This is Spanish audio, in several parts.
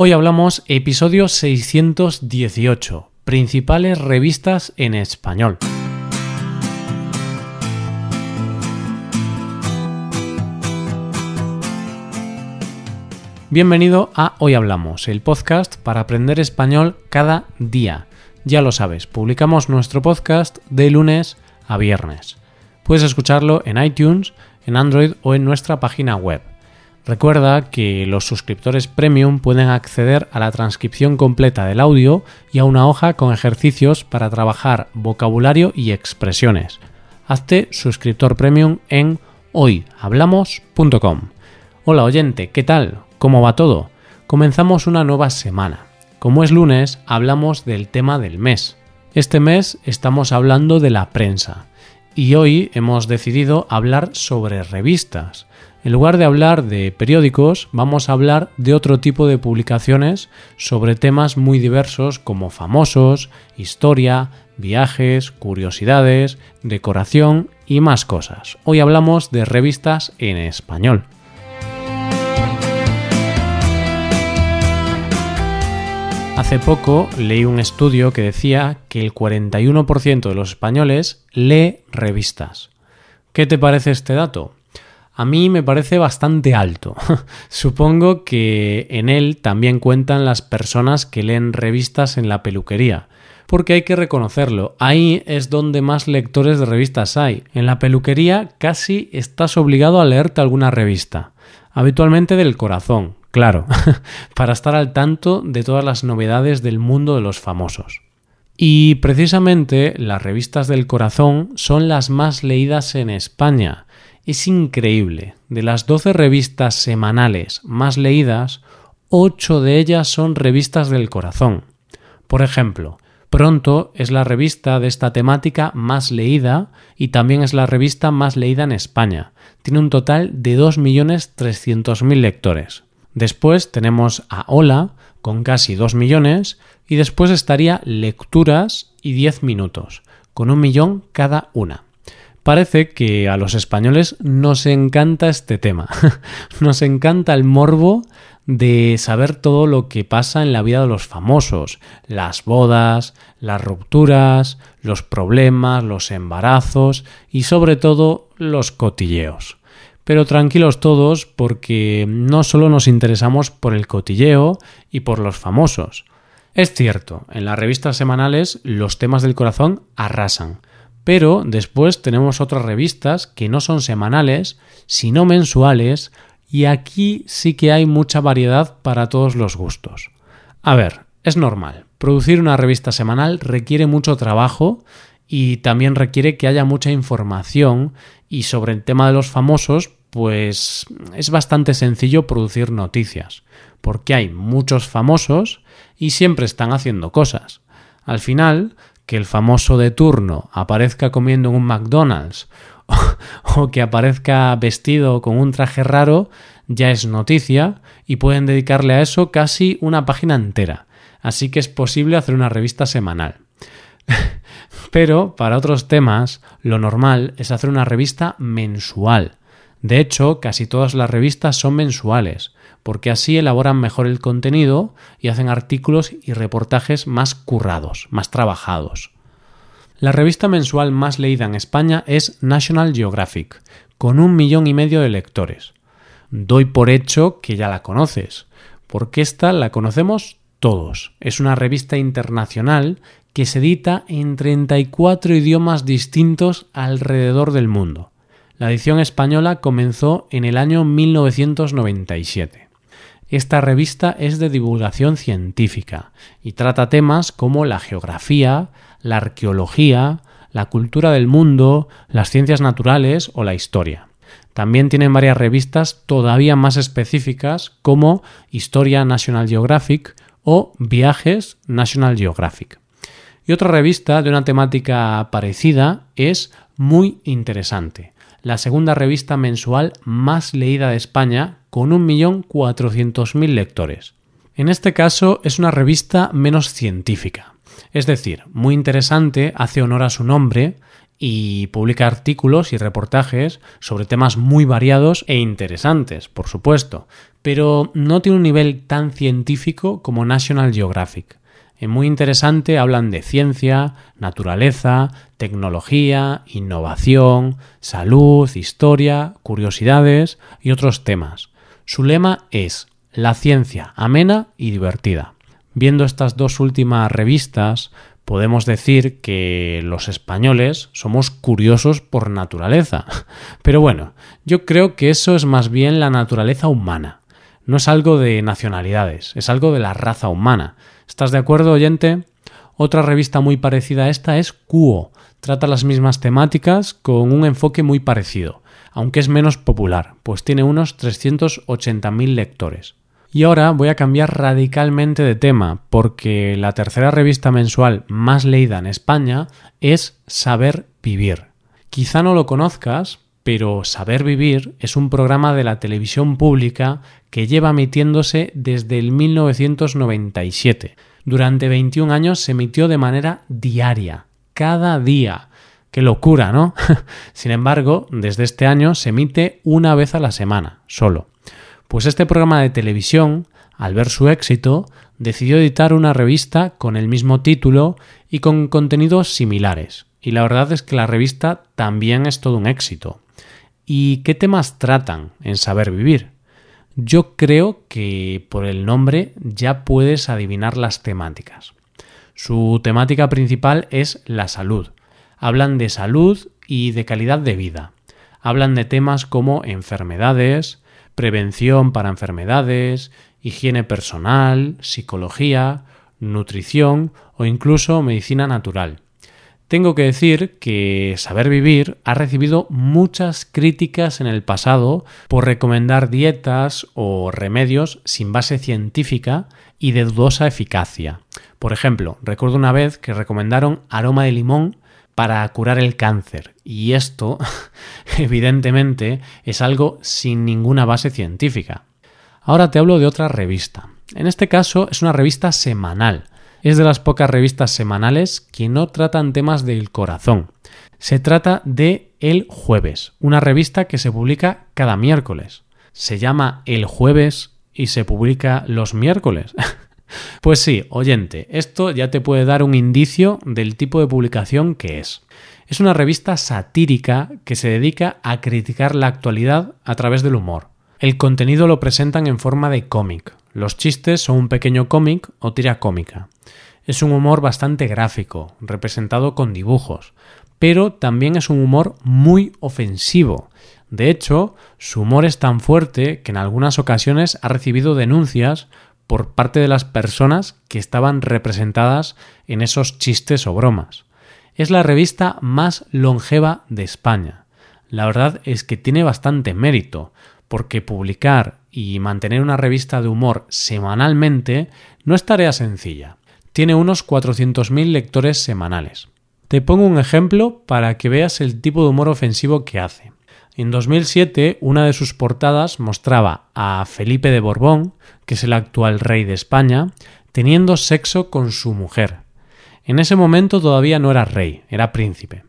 Hoy hablamos episodio 618, principales revistas en español. Bienvenido a Hoy Hablamos, el podcast para aprender español cada día. Ya lo sabes, publicamos nuestro podcast de lunes a viernes. Puedes escucharlo en iTunes, en Android o en nuestra página web Recuerda que los suscriptores premium pueden acceder a la transcripción completa del audio y a una hoja con ejercicios para trabajar vocabulario y expresiones. Hazte suscriptor premium en hoyhablamos.com. Hola oyente, ¿qué tal? ¿Cómo va todo? Comenzamos una nueva semana. Como es lunes, hablamos del tema del mes. Este mes estamos hablando de la prensa y hoy hemos decidido hablar sobre revistas. En lugar de hablar de periódicos, vamos a hablar de otro tipo de publicaciones sobre temas muy diversos como famosos, historia, viajes, curiosidades, decoración y más cosas. Hoy hablamos de revistas en español. Hace poco leí un estudio que decía que el 41% de los españoles lee revistas. ¿Qué te parece este dato? A mí me parece bastante alto. Supongo que en él también cuentan las personas que leen revistas en la peluquería. Porque hay que reconocerlo, ahí es donde más lectores de revistas hay. En la peluquería casi estás obligado a leerte alguna revista. Habitualmente del corazón, claro, para estar al tanto de todas las novedades del mundo de los famosos. Y precisamente las revistas del corazón son las más leídas en España es increíble. De las 12 revistas semanales más leídas, 8 de ellas son revistas del corazón. Por ejemplo, Pronto es la revista de esta temática más leída y también es la revista más leída en España. Tiene un total de 2.300.000 lectores. Después tenemos a Hola, con casi 2 millones, y después estaría Lecturas y 10 minutos, con un millón cada una. Parece que a los españoles nos encanta este tema. nos encanta el morbo de saber todo lo que pasa en la vida de los famosos, las bodas, las rupturas, los problemas, los embarazos y sobre todo los cotilleos. Pero tranquilos todos porque no solo nos interesamos por el cotilleo y por los famosos. Es cierto, en las revistas semanales los temas del corazón arrasan, pero después tenemos otras revistas que no son semanales, sino mensuales, y aquí sí que hay mucha variedad para todos los gustos. A ver, es normal. Producir una revista semanal requiere mucho trabajo y también requiere que haya mucha información y sobre el tema de los famosos, pues es bastante sencillo producir noticias, porque hay muchos famosos y siempre están haciendo cosas. Al final, que el famoso de turno aparezca comiendo en un McDonald's o, que aparezca vestido con un traje raro ya es noticia y pueden dedicarle a eso casi una página entera. Así que es posible hacer una revista semanal. Pero para otros temas lo normal es hacer una revista mensual. De hecho, casi todas las revistas son mensuales, porque así elaboran mejor el contenido y hacen artículos y reportajes más currados, más trabajados. La revista mensual más leída en España es National Geographic, con un millón y medio de lectores. Doy por hecho que ya la conoces, porque esta la conocemos todos. Es una revista internacional que se edita en 34 idiomas distintos alrededor del mundo. La edición española comenzó en el año 1997. Esta revista es de divulgación científica y trata temas como la geografía, la arqueología, la cultura del mundo, las ciencias naturales o la historia. También tienen varias revistas todavía más específicas como Historia National Geographic o Viajes National Geographic. Y otra revista de una temática parecida es Muy Interesante, la segunda revista mensual más leída de España con 1.400.000 lectores. En este caso es una revista menos científica, es decir, muy interesante, hace honor a su nombre y publica artículos y reportajes sobre temas muy variados e interesantes, por supuesto, pero no tiene un nivel tan científico como National Geographic. Muy interesante, hablan de ciencia, naturaleza, tecnología, innovación, salud, historia, curiosidades y otros temas. Su lema es la ciencia amena y divertida. Viendo estas dos últimas revistas, podemos decir que los españoles somos curiosos por naturaleza. Pero bueno, yo creo que eso es más bien la naturaleza humana. No es algo de nacionalidades, es algo de la raza humana. ¿Estás de acuerdo, oyente? Otra revista muy parecida a esta es Cuo. Trata las mismas temáticas con un enfoque muy parecido, aunque es menos popular, pues tiene unos 380.000 lectores. Y ahora voy a cambiar radicalmente de tema, porque la tercera revista mensual más leída en España es Saber Vivir. Quizá no lo conozcas, pero Saber Vivir es un programa de la televisión pública que lleva emitiéndose desde el 1997. Durante 21 años se emitió de manera diaria, cada día. Qué locura, ¿no? Sin embargo, desde este año se emite una vez a la semana, solo. Pues este programa de televisión, al ver su éxito, decidió editar una revista con el mismo título y con contenidos similares. Y la verdad es que la revista también es todo un éxito. ¿Y qué temas tratan en Saber Vivir? Yo creo que por el nombre ya puedes adivinar las temáticas. Su temática principal es la salud. Hablan de salud y de calidad de vida. Hablan de temas como enfermedades, prevención para enfermedades, higiene personal, psicología, nutrición o incluso medicina natural. Tengo que decir que Saber Vivir ha recibido muchas críticas en el pasado por recomendar dietas o remedios sin base científica y de dudosa eficacia. Por ejemplo, recuerdo una vez que recomendaron aroma de limón para curar el cáncer. Y esto, evidentemente, es algo sin ninguna base científica. Ahora te hablo de otra revista. En este caso es una revista semanal. Es de las pocas revistas semanales que no tratan temas del corazón. Se trata de El Jueves, una revista que se publica cada miércoles. Se llama El Jueves y se publica los miércoles. Pues sí, oyente, esto ya te puede dar un indicio del tipo de publicación que es. Es una revista satírica que se dedica a criticar la actualidad a través del humor. El contenido lo presentan en forma de cómic. Los chistes son un pequeño cómic o tira cómica. Es un humor bastante gráfico, representado con dibujos, pero también es un humor muy ofensivo. De hecho, su humor es tan fuerte que en algunas ocasiones ha recibido denuncias por parte de las personas que estaban representadas en esos chistes o bromas. Es la revista más longeva de España. La verdad es que tiene bastante mérito, porque publicar y mantener una revista de humor semanalmente no es tarea sencilla. Tiene unos 400.000 lectores semanales. Te pongo un ejemplo para que veas el tipo de humor ofensivo que hace. En 2007, una de sus portadas mostraba a Felipe de Borbón, que es el actual rey de España, teniendo sexo con su mujer. En ese momento todavía no era rey, era príncipe.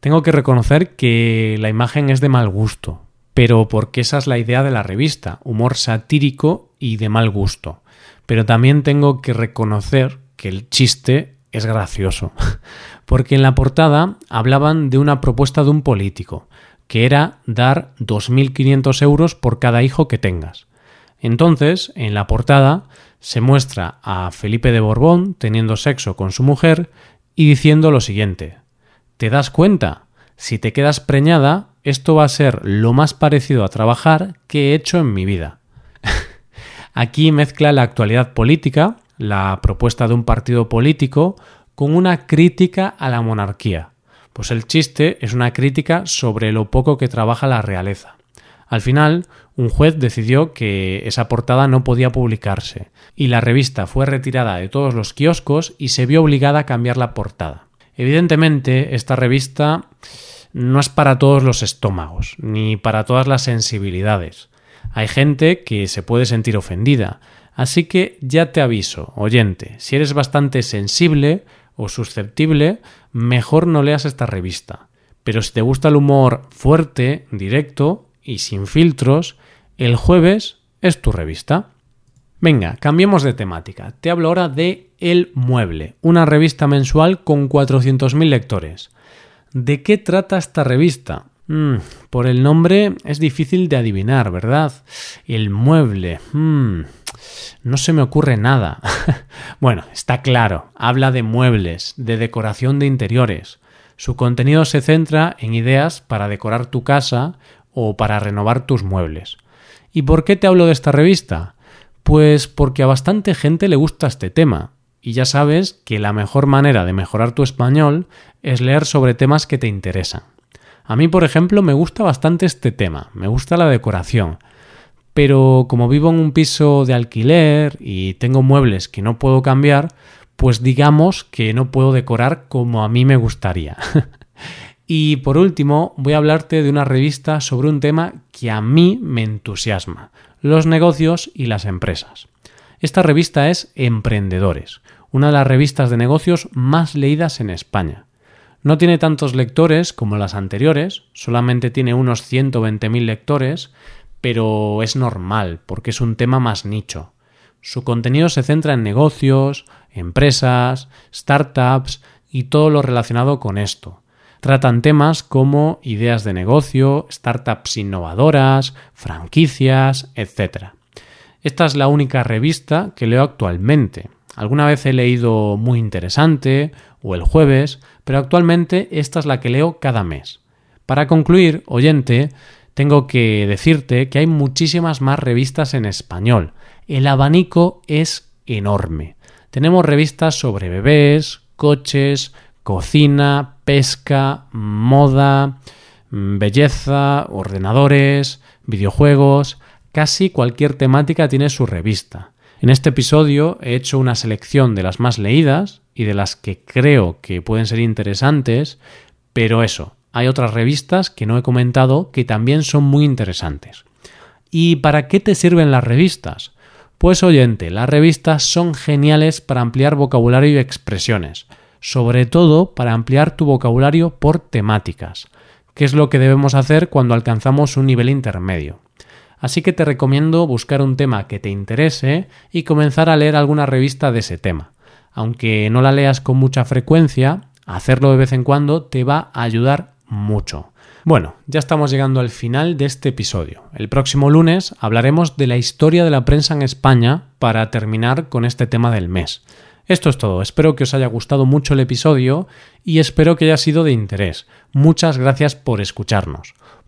Tengo que reconocer que la imagen es de mal gusto, pero porque esa es la idea de la revista, humor satírico y de mal gusto. Pero también tengo que reconocer que el chiste es gracioso, porque en la portada hablaban de una propuesta de un político, que era dar 2.500 euros por cada hijo que tengas. Entonces, en la portada, se muestra a Felipe de Borbón teniendo sexo con su mujer y diciendo lo siguiente, ¿te das cuenta? Si te quedas preñada, esto va a ser lo más parecido a trabajar que he hecho en mi vida. Aquí mezcla la actualidad política, la propuesta de un partido político, con una crítica a la monarquía. Pues el chiste es una crítica sobre lo poco que trabaja la realeza. Al final, un juez decidió que esa portada no podía publicarse, y la revista fue retirada de todos los kioscos y se vio obligada a cambiar la portada. Evidentemente, esta revista no es para todos los estómagos, ni para todas las sensibilidades. Hay gente que se puede sentir ofendida, así que ya te aviso, oyente, si eres bastante sensible, o susceptible, mejor no leas esta revista. Pero si te gusta el humor fuerte, directo y sin filtros, el jueves es tu revista. Venga, cambiemos de temática. Te hablo ahora de El Mueble, una revista mensual con 400.000 lectores. ¿De qué trata esta revista? Mm, por el nombre es difícil de adivinar, ¿verdad? El mueble. Mm, no se me ocurre nada. bueno, está claro. Habla de muebles, de decoración de interiores. Su contenido se centra en ideas para decorar tu casa o para renovar tus muebles. ¿Y por qué te hablo de esta revista? Pues porque a bastante gente le gusta este tema. Y ya sabes que la mejor manera de mejorar tu español es leer sobre temas que te interesan. A mí, por ejemplo, me gusta bastante este tema, me gusta la decoración. Pero como vivo en un piso de alquiler y tengo muebles que no puedo cambiar, pues digamos que no puedo decorar como a mí me gustaría. y por último, voy a hablarte de una revista sobre un tema que a mí me entusiasma, los negocios y las empresas. Esta revista es Emprendedores, una de las revistas de negocios más leídas en España. No tiene tantos lectores como las anteriores, solamente tiene unos 120.000 lectores, pero es normal porque es un tema más nicho. Su contenido se centra en negocios, empresas, startups y todo lo relacionado con esto. Tratan temas como ideas de negocio, startups innovadoras, franquicias, etc. Esta es la única revista que leo actualmente. Alguna vez he leído Muy Interesante o El Jueves, pero actualmente esta es la que leo cada mes. Para concluir, oyente, tengo que decirte que hay muchísimas más revistas en español. El abanico es enorme. Tenemos revistas sobre bebés, coches, cocina, pesca, moda, mm, belleza, ordenadores, videojuegos, casi cualquier temática tiene su revista. En este episodio he hecho una selección de las más leídas y de las que creo que pueden ser interesantes, pero eso, hay otras revistas que no he comentado que también son muy interesantes. ¿Y para qué te sirven las revistas? Pues oyente, las revistas son geniales para ampliar vocabulario y expresiones, sobre todo para ampliar tu vocabulario por temáticas, que es lo que debemos hacer cuando alcanzamos un nivel intermedio. Así que te recomiendo buscar un tema que te interese y comenzar a leer alguna revista de ese tema. Aunque no la leas con mucha frecuencia, hacerlo de vez en cuando te va a ayudar mucho. Bueno, ya estamos llegando al final de este episodio. El próximo lunes hablaremos de la historia de la prensa en España para terminar con este tema del mes. Esto es todo, espero que os haya gustado mucho el episodio y espero que haya sido de interés. Muchas gracias por escucharnos.